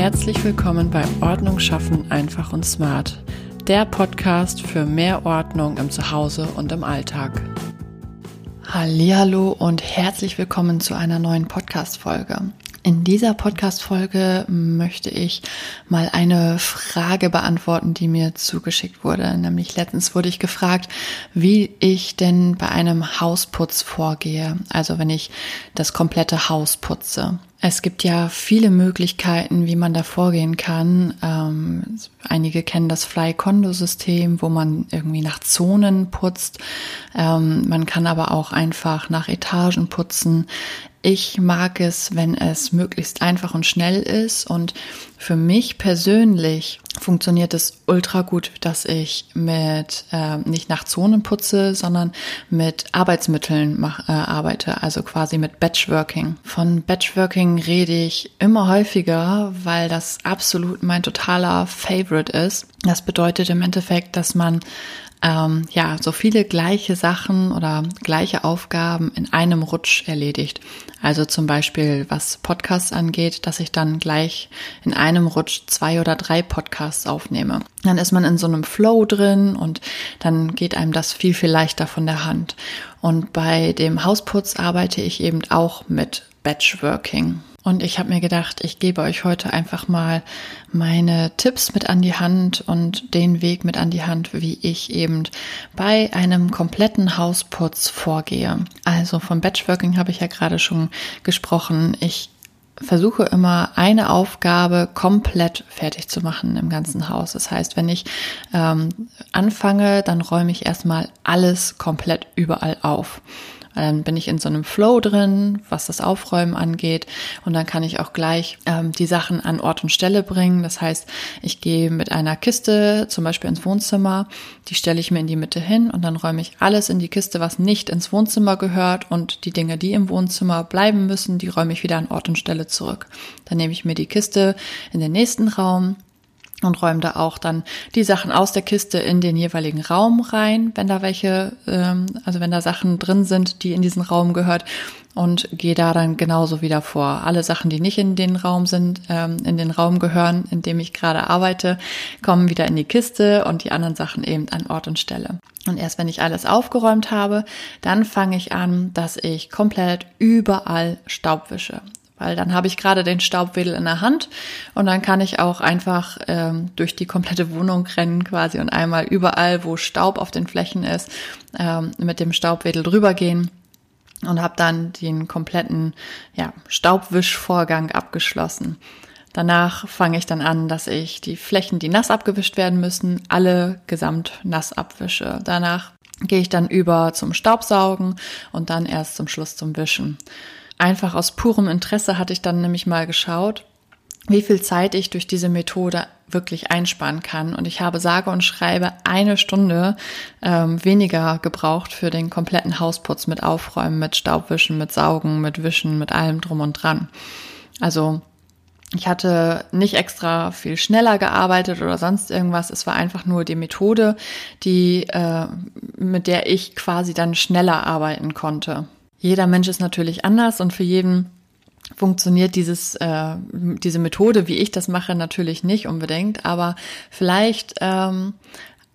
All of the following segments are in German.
Herzlich willkommen bei Ordnung schaffen einfach und smart, der Podcast für mehr Ordnung im Zuhause und im Alltag. Hallo und herzlich willkommen zu einer neuen Podcast Folge. In dieser Podcast-Folge möchte ich mal eine Frage beantworten, die mir zugeschickt wurde. Nämlich letztens wurde ich gefragt, wie ich denn bei einem Hausputz vorgehe. Also wenn ich das komplette Haus putze. Es gibt ja viele Möglichkeiten, wie man da vorgehen kann. Ähm, einige kennen das Fly-Kondo-System, wo man irgendwie nach Zonen putzt. Ähm, man kann aber auch einfach nach Etagen putzen. Ich mag es, wenn es möglichst einfach und schnell ist. Und für mich persönlich funktioniert es ultra gut, dass ich mit äh, nicht nach Zonen putze, sondern mit Arbeitsmitteln mach, äh, arbeite, also quasi mit Batchworking. Von Batchworking rede ich immer häufiger, weil das absolut mein totaler Favorite ist. Das bedeutet im Endeffekt, dass man ähm, ja, so viele gleiche Sachen oder gleiche Aufgaben in einem Rutsch erledigt. Also zum Beispiel, was Podcasts angeht, dass ich dann gleich in einem Rutsch zwei oder drei Podcasts aufnehme. Dann ist man in so einem Flow drin und dann geht einem das viel, viel leichter von der Hand. Und bei dem Hausputz arbeite ich eben auch mit Batchworking. Und ich habe mir gedacht, ich gebe euch heute einfach mal meine Tipps mit an die Hand und den Weg mit an die Hand, wie ich eben bei einem kompletten Hausputz vorgehe. Also vom Batchworking habe ich ja gerade schon gesprochen. Ich versuche immer eine Aufgabe komplett fertig zu machen im ganzen Haus. Das heißt, wenn ich ähm, anfange, dann räume ich erstmal alles komplett überall auf. Dann bin ich in so einem Flow drin, was das Aufräumen angeht. Und dann kann ich auch gleich ähm, die Sachen an Ort und Stelle bringen. Das heißt, ich gehe mit einer Kiste zum Beispiel ins Wohnzimmer, die stelle ich mir in die Mitte hin und dann räume ich alles in die Kiste, was nicht ins Wohnzimmer gehört und die Dinge, die im Wohnzimmer bleiben müssen, die räume ich wieder an Ort und Stelle zurück. Dann nehme ich mir die Kiste in den nächsten Raum, und räume da auch dann die Sachen aus der Kiste in den jeweiligen Raum rein, wenn da welche, ähm, also wenn da Sachen drin sind, die in diesen Raum gehört und gehe da dann genauso wieder vor. Alle Sachen, die nicht in den Raum sind, ähm, in den Raum gehören, in dem ich gerade arbeite, kommen wieder in die Kiste und die anderen Sachen eben an Ort und Stelle. Und erst wenn ich alles aufgeräumt habe, dann fange ich an, dass ich komplett überall Staub wische weil dann habe ich gerade den Staubwedel in der Hand und dann kann ich auch einfach ähm, durch die komplette Wohnung rennen quasi und einmal überall, wo Staub auf den Flächen ist, ähm, mit dem Staubwedel drüber gehen und habe dann den kompletten ja, Staubwischvorgang abgeschlossen. Danach fange ich dann an, dass ich die Flächen, die nass abgewischt werden müssen, alle gesamt nass abwische. Danach gehe ich dann über zum Staubsaugen und dann erst zum Schluss zum Wischen einfach aus purem Interesse hatte ich dann nämlich mal geschaut, wie viel Zeit ich durch diese Methode wirklich einsparen kann. Und ich habe sage und schreibe eine Stunde ähm, weniger gebraucht für den kompletten Hausputz mit Aufräumen, mit Staubwischen, mit Saugen, mit Wischen, mit allem drum und dran. Also ich hatte nicht extra viel schneller gearbeitet oder sonst irgendwas. Es war einfach nur die Methode, die äh, mit der ich quasi dann schneller arbeiten konnte. Jeder Mensch ist natürlich anders und für jeden funktioniert dieses, äh, diese Methode, wie ich das mache, natürlich nicht unbedingt. Aber vielleicht ähm,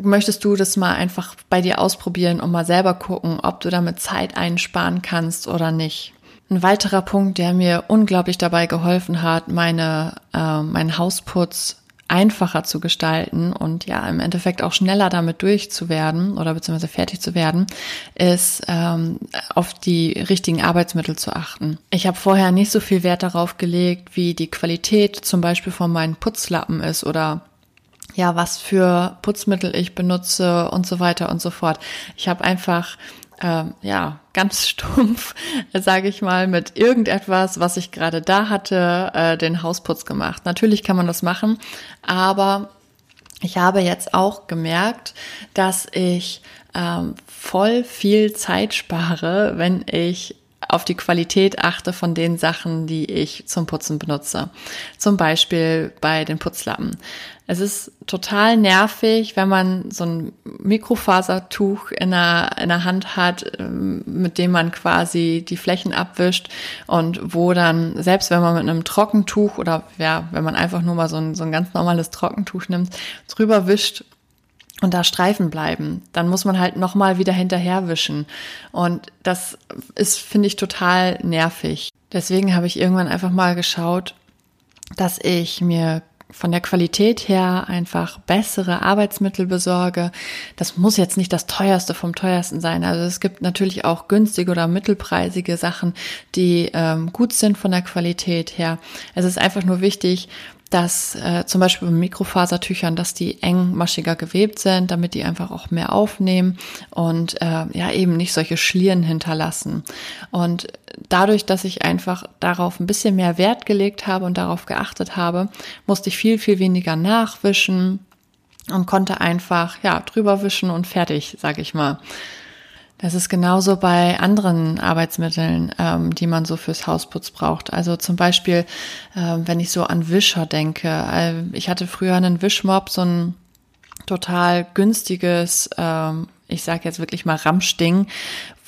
möchtest du das mal einfach bei dir ausprobieren und mal selber gucken, ob du damit Zeit einsparen kannst oder nicht. Ein weiterer Punkt, der mir unglaublich dabei geholfen hat, meine, äh, meinen Hausputz einfacher zu gestalten und ja im Endeffekt auch schneller damit durchzuwerden oder beziehungsweise fertig zu werden, ist ähm, auf die richtigen Arbeitsmittel zu achten. Ich habe vorher nicht so viel Wert darauf gelegt, wie die Qualität zum Beispiel von meinen Putzlappen ist oder ja, was für Putzmittel ich benutze und so weiter und so fort. Ich habe einfach äh, ja, ganz stumpf, sage ich mal, mit irgendetwas, was ich gerade da hatte, äh, den Hausputz gemacht. Natürlich kann man das machen, aber ich habe jetzt auch gemerkt, dass ich ähm, voll viel Zeit spare, wenn ich auf die Qualität achte von den Sachen, die ich zum Putzen benutze. Zum Beispiel bei den Putzlappen. Es ist total nervig, wenn man so ein Mikrofasertuch in der, in der Hand hat, ähm, mit dem man quasi die Flächen abwischt und wo dann, selbst wenn man mit einem Trockentuch oder ja, wenn man einfach nur mal so ein, so ein ganz normales Trockentuch nimmt, drüber wischt und da Streifen bleiben, dann muss man halt nochmal wieder hinterherwischen. Und das ist, finde ich, total nervig. Deswegen habe ich irgendwann einfach mal geschaut, dass ich mir von der Qualität her einfach bessere Arbeitsmittel besorge. Das muss jetzt nicht das teuerste vom teuersten sein. Also es gibt natürlich auch günstige oder mittelpreisige Sachen, die ähm, gut sind von der Qualität her. Es ist einfach nur wichtig, dass äh, zum Beispiel bei Mikrofasertüchern, dass die engmaschiger gewebt sind, damit die einfach auch mehr aufnehmen und äh, ja eben nicht solche Schlieren hinterlassen. Und dadurch, dass ich einfach darauf ein bisschen mehr Wert gelegt habe und darauf geachtet habe, musste ich viel, viel weniger nachwischen und konnte einfach ja drüber wischen und fertig, sag ich mal. Das ist genauso bei anderen Arbeitsmitteln, ähm, die man so fürs Hausputz braucht. Also zum Beispiel, äh, wenn ich so an Wischer denke. Äh, ich hatte früher einen Wischmob, so ein total günstiges, ähm, ich sage jetzt wirklich mal Ramschding,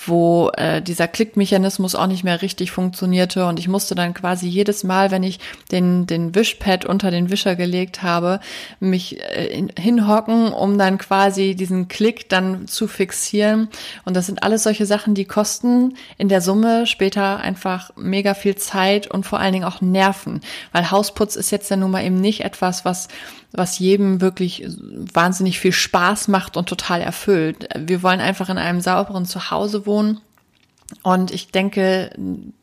wo äh, dieser Klickmechanismus auch nicht mehr richtig funktionierte und ich musste dann quasi jedes Mal, wenn ich den, den Wischpad unter den Wischer gelegt habe, mich äh, hinhocken, um dann quasi diesen Klick dann zu fixieren. Und das sind alles solche Sachen, die kosten in der Summe später einfach mega viel Zeit und vor allen Dingen auch Nerven, weil Hausputz ist jetzt ja nun mal eben nicht etwas, was was jedem wirklich wahnsinnig viel Spaß macht und total erfüllt. Wir wollen einfach in einem sauberen Zuhause wohnen. Und ich denke,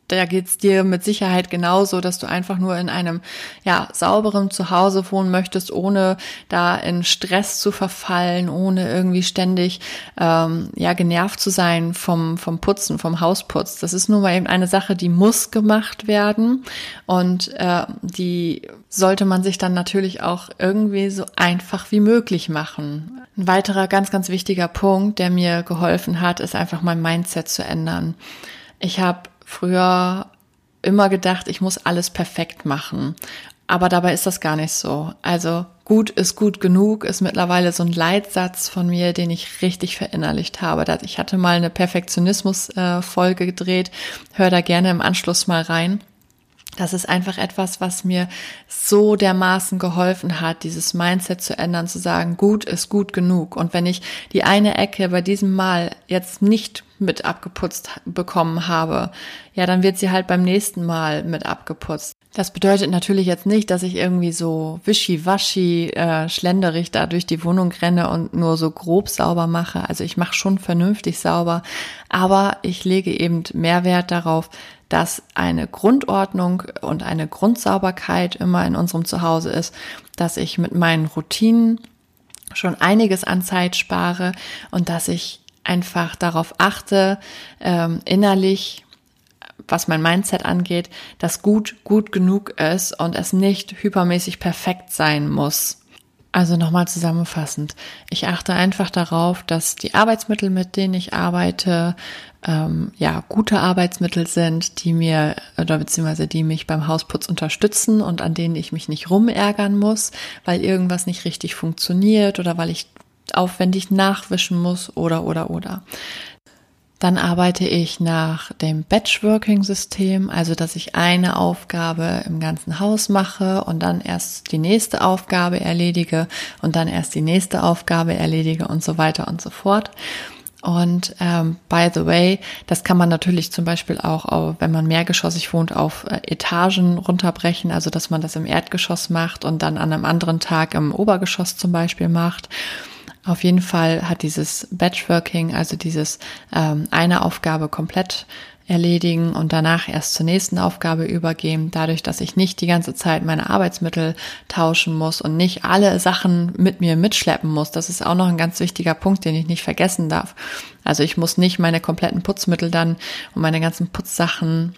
da geht's dir mit Sicherheit genauso, dass du einfach nur in einem ja sauberen Zuhause wohnen möchtest, ohne da in Stress zu verfallen, ohne irgendwie ständig ähm, ja genervt zu sein vom vom Putzen, vom Hausputz. Das ist nun mal eben eine Sache, die muss gemacht werden und äh, die sollte man sich dann natürlich auch irgendwie so einfach wie möglich machen. Ein weiterer ganz ganz wichtiger Punkt, der mir geholfen hat, ist einfach mein Mindset zu ändern. Ich habe früher immer gedacht, ich muss alles perfekt machen. Aber dabei ist das gar nicht so. Also gut ist gut genug ist mittlerweile so ein Leitsatz von mir, den ich richtig verinnerlicht habe. Ich hatte mal eine Perfektionismus-Folge äh, gedreht. Hör da gerne im Anschluss mal rein. Das ist einfach etwas, was mir so dermaßen geholfen hat, dieses Mindset zu ändern, zu sagen, gut ist gut genug. Und wenn ich die eine Ecke bei diesem Mal jetzt nicht mit abgeputzt bekommen habe, ja, dann wird sie halt beim nächsten Mal mit abgeputzt. Das bedeutet natürlich jetzt nicht, dass ich irgendwie so wischiwaschi äh, schlenderig da durch die Wohnung renne und nur so grob sauber mache. Also ich mache schon vernünftig sauber, aber ich lege eben mehr Wert darauf, dass eine Grundordnung und eine Grundsauberkeit immer in unserem Zuhause ist, dass ich mit meinen Routinen schon einiges an Zeit spare und dass ich einfach darauf achte, ähm, innerlich was mein Mindset angeht, dass gut gut genug ist und es nicht hypermäßig perfekt sein muss. Also nochmal zusammenfassend. Ich achte einfach darauf, dass die Arbeitsmittel, mit denen ich arbeite, ähm, ja, gute Arbeitsmittel sind, die mir oder beziehungsweise die mich beim Hausputz unterstützen und an denen ich mich nicht rumärgern muss, weil irgendwas nicht richtig funktioniert oder weil ich aufwendig nachwischen muss oder oder oder. Dann arbeite ich nach dem Batchworking-System, also dass ich eine Aufgabe im ganzen Haus mache und dann erst die nächste Aufgabe erledige und dann erst die nächste Aufgabe erledige und so weiter und so fort. Und ähm, by the way, das kann man natürlich zum Beispiel auch, wenn man mehrgeschossig wohnt, auf äh, Etagen runterbrechen, also dass man das im Erdgeschoss macht und dann an einem anderen Tag im Obergeschoss zum Beispiel macht. Auf jeden Fall hat dieses Batchworking, also dieses ähm, eine Aufgabe komplett erledigen und danach erst zur nächsten Aufgabe übergehen, dadurch, dass ich nicht die ganze Zeit meine Arbeitsmittel tauschen muss und nicht alle Sachen mit mir mitschleppen muss. Das ist auch noch ein ganz wichtiger Punkt, den ich nicht vergessen darf. Also ich muss nicht meine kompletten Putzmittel dann und meine ganzen Putzsachen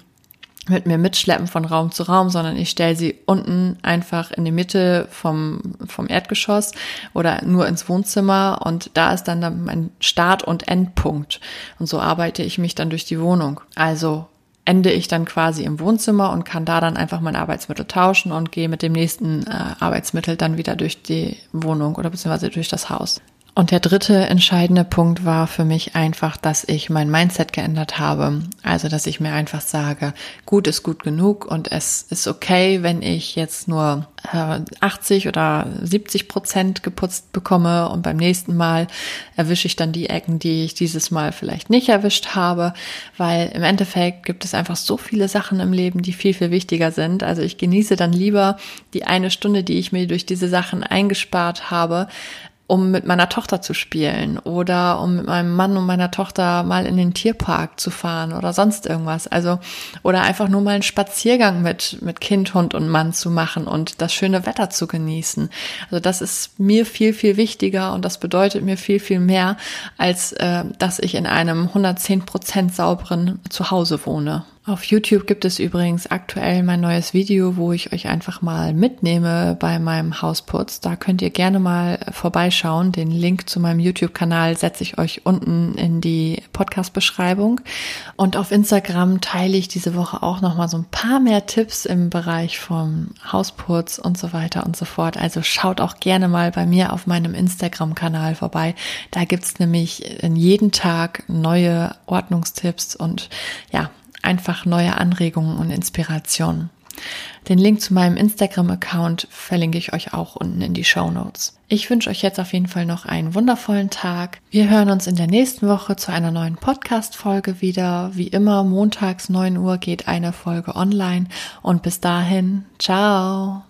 mit mir mitschleppen von Raum zu Raum, sondern ich stelle sie unten einfach in die Mitte vom, vom Erdgeschoss oder nur ins Wohnzimmer und da ist dann mein Start- und Endpunkt. Und so arbeite ich mich dann durch die Wohnung. Also ende ich dann quasi im Wohnzimmer und kann da dann einfach mein Arbeitsmittel tauschen und gehe mit dem nächsten äh, Arbeitsmittel dann wieder durch die Wohnung oder beziehungsweise durch das Haus. Und der dritte entscheidende Punkt war für mich einfach, dass ich mein Mindset geändert habe. Also, dass ich mir einfach sage, gut ist gut genug und es ist okay, wenn ich jetzt nur äh, 80 oder 70 Prozent geputzt bekomme und beim nächsten Mal erwische ich dann die Ecken, die ich dieses Mal vielleicht nicht erwischt habe, weil im Endeffekt gibt es einfach so viele Sachen im Leben, die viel, viel wichtiger sind. Also ich genieße dann lieber die eine Stunde, die ich mir durch diese Sachen eingespart habe, um mit meiner Tochter zu spielen oder um mit meinem Mann und meiner Tochter mal in den Tierpark zu fahren oder sonst irgendwas. Also, oder einfach nur mal einen Spaziergang mit, mit Kind, Hund und Mann zu machen und das schöne Wetter zu genießen. Also, das ist mir viel, viel wichtiger und das bedeutet mir viel, viel mehr, als äh, dass ich in einem 110 Prozent sauberen Zuhause wohne. Auf YouTube gibt es übrigens aktuell mein neues Video, wo ich euch einfach mal mitnehme bei meinem Hausputz. Da könnt ihr gerne mal vorbeischauen. Den Link zu meinem YouTube-Kanal setze ich euch unten in die Podcast-Beschreibung. Und auf Instagram teile ich diese Woche auch noch mal so ein paar mehr Tipps im Bereich vom Hausputz und so weiter und so fort. Also schaut auch gerne mal bei mir auf meinem Instagram-Kanal vorbei. Da gibt's nämlich jeden Tag neue Ordnungstipps und ja, einfach neue Anregungen und Inspirationen. Den Link zu meinem Instagram-Account verlinke ich euch auch unten in die Show Notes. Ich wünsche euch jetzt auf jeden Fall noch einen wundervollen Tag. Wir hören uns in der nächsten Woche zu einer neuen Podcast-Folge wieder. Wie immer, montags 9 Uhr geht eine Folge online. Und bis dahin, ciao.